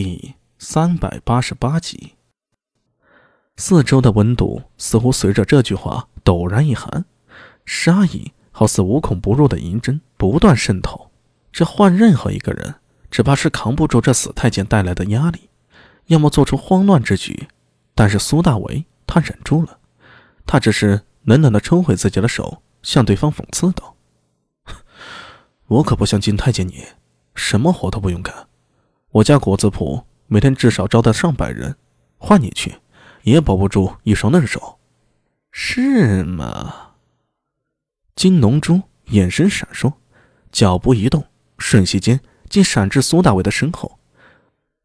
第三百八十八集。四周的温度似乎随着这句话陡然一寒，杀意好似无孔不入的银针不断渗透。这换任何一个人，只怕是扛不住这死太监带来的压力，要么做出慌乱之举。但是苏大为他忍住了，他只是冷冷的抽回自己的手，向对方讽刺道：“我可不像金太监你，什么活都不用干。”我家果子铺每天至少招待上百人，换你去，也保不住一双嫩手，是吗？金龙珠眼神闪烁，脚步一动，瞬息间竟闪至苏大伟的身后，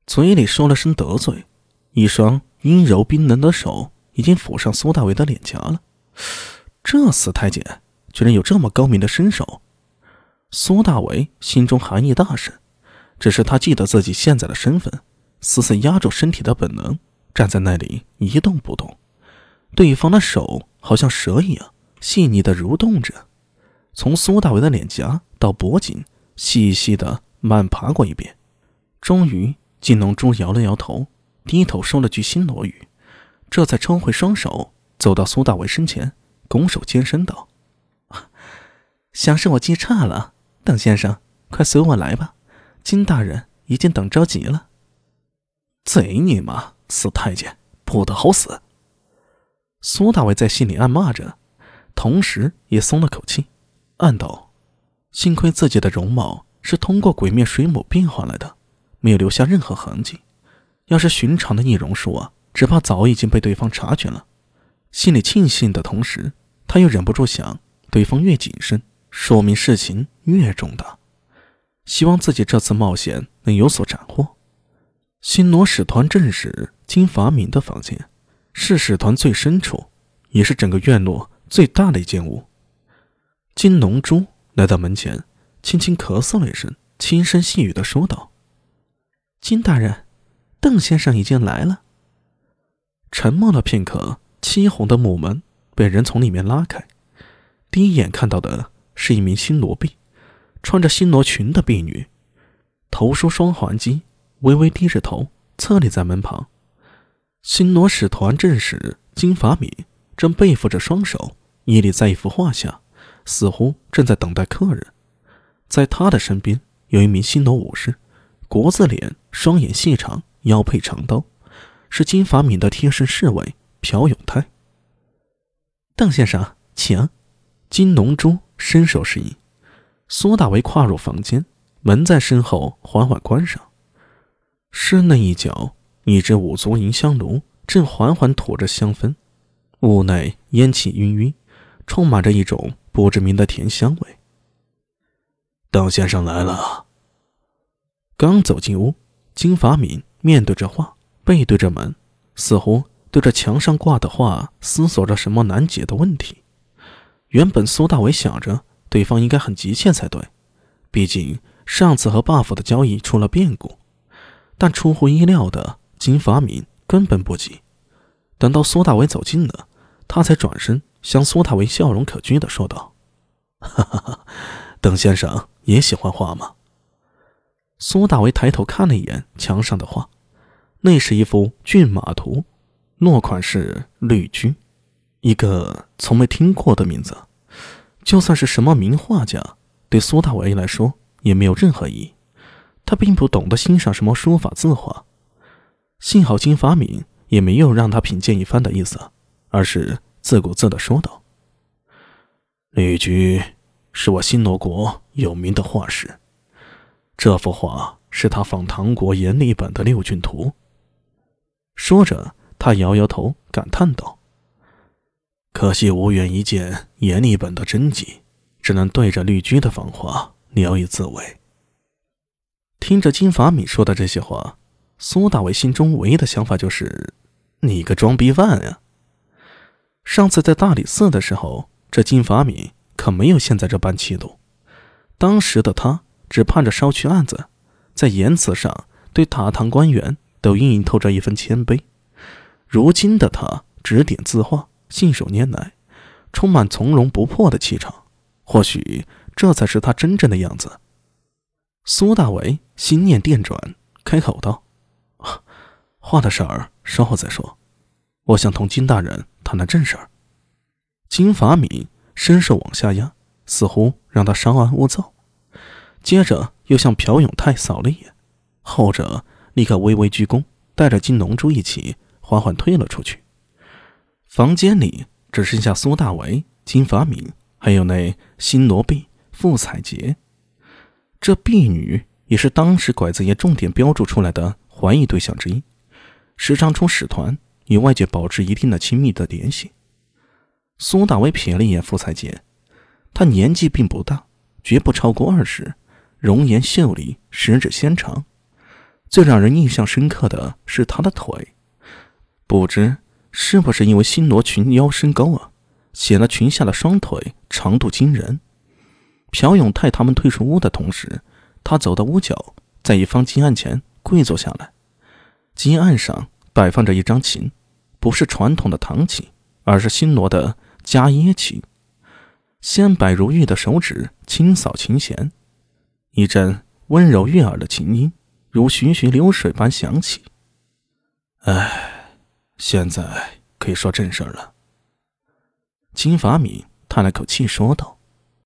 嘴里说了声得罪，一双阴柔冰冷的手已经抚上苏大伟的脸颊了。这死太监居然有这么高明的身手！苏大伟心中寒意大盛。只是他记得自己现在的身份，死死压住身体的本能，站在那里一动不动。对方的手好像蛇一样细腻的蠕动着，从苏大伟的脸颊到脖颈，细细的慢爬过一遍。终于，金龙珠摇了摇头，低头说了句新罗语，这才抽回双手，走到苏大伟身前，拱手尖声道：“想是我记差了，邓先生，快随我来吧。”金大人已经等着急了。贼你妈，死太监，不得好死！苏大伟在心里暗骂着，同时也松了口气，暗道：幸亏自己的容貌是通过鬼面水母变换来的，没有留下任何痕迹。要是寻常的易容术啊，只怕早已经被对方察觉了。心里庆幸的同时，他又忍不住想：对方越谨慎，说明事情越重大。希望自己这次冒险能有所斩获。新罗使团正使金法敏的房间，是使团最深处，也是整个院落最大的一间屋。金龙珠来到门前，轻轻咳嗽了一声，轻声细语的说道：“金大人，邓先生已经来了。”沉默了片刻，漆红的木门被人从里面拉开，第一眼看到的是一名新罗婢。穿着新罗裙的婢女，头梳双环髻，微微低着头，侧立在门旁。新罗使团正使金法敏正背负着双手，屹立在一幅画下，似乎正在等待客人。在他的身边有一名新罗武士，国字脸，双眼细长，腰佩长刀，是金法敏的贴身侍卫朴永泰。邓先生，请。金龙珠伸手示意。苏大为跨入房间，门在身后缓缓关上。室内一角，一只五足银香炉正缓缓吐着香氛，屋内烟气氤氲，充满着一种不知名的甜香味。邓先生来了。刚走进屋，金发敏面对着画，背对着门，似乎对着墙上挂的画思索着什么难解的问题。原本苏大为想着。对方应该很急切才对，毕竟上次和 buff 的交易出了变故。但出乎意料的，金发敏根本不急。等到苏大为走近了，他才转身向苏大为笑容可掬的说道：“哈哈哈，邓先生也喜欢画吗？”苏大为抬头看了一眼墙上的画，那是一幅骏马图，落款是绿居，一个从没听过的名字。就算是什么名画家，对苏大为来说也没有任何意义。他并不懂得欣赏什么书法字画。幸好金发敏也没有让他品鉴一番的意思，而是自顾自的说道：“绿居是我新罗国有名的画师，这幅画是他仿唐国阎立本的六骏图。”说着，他摇摇头，感叹道。可惜无缘一见阎立本的真迹，只能对着绿居的芳华聊以自慰。听着金法米说的这些话，苏大伟心中唯一的想法就是：你个装逼犯呀！上次在大理寺的时候，这金法米可没有现在这般气度。当时的他只盼着捎去案子，在言辞上对塔堂官员都隐隐透着一份谦卑。如今的他指点字画。信手拈来，充满从容不迫的气场。或许这才是他真正的样子。苏大为心念电转，开口道：“画的事儿稍后再说，我想同金大人谈谈正事儿。金法敏伸手往下压，似乎让他稍安勿躁，接着又向朴永泰扫了一眼，后者立刻微微鞠躬，带着金龙珠一起缓缓退了出去。房间里只剩下苏大为、金发敏，还有那新罗婢傅彩洁。这婢女也是当时拐子爷重点标注出来的怀疑对象之一。时常出使团，与外界保持一定的亲密的联系。苏大为瞥了一眼傅彩洁，她年纪并不大，绝不超过二十，容颜秀丽，十指纤长。最让人印象深刻的是她的腿，不知是不是因为新罗裙腰身高啊，显得裙下的双腿长度惊人。朴永泰他们退出屋的同时，他走到屋角，在一方金案前跪坐下来。金案上摆放着一张琴，不是传统的唐琴，而是新罗的伽耶琴。纤白如玉的手指轻扫琴弦，一阵温柔悦耳的琴音如徐徐流水般响起。哎，现在可以说正事了。金发敏叹了口气说道。